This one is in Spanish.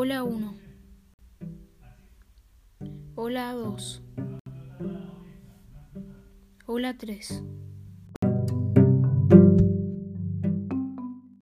Hola 1. Hola 2. Hola 3.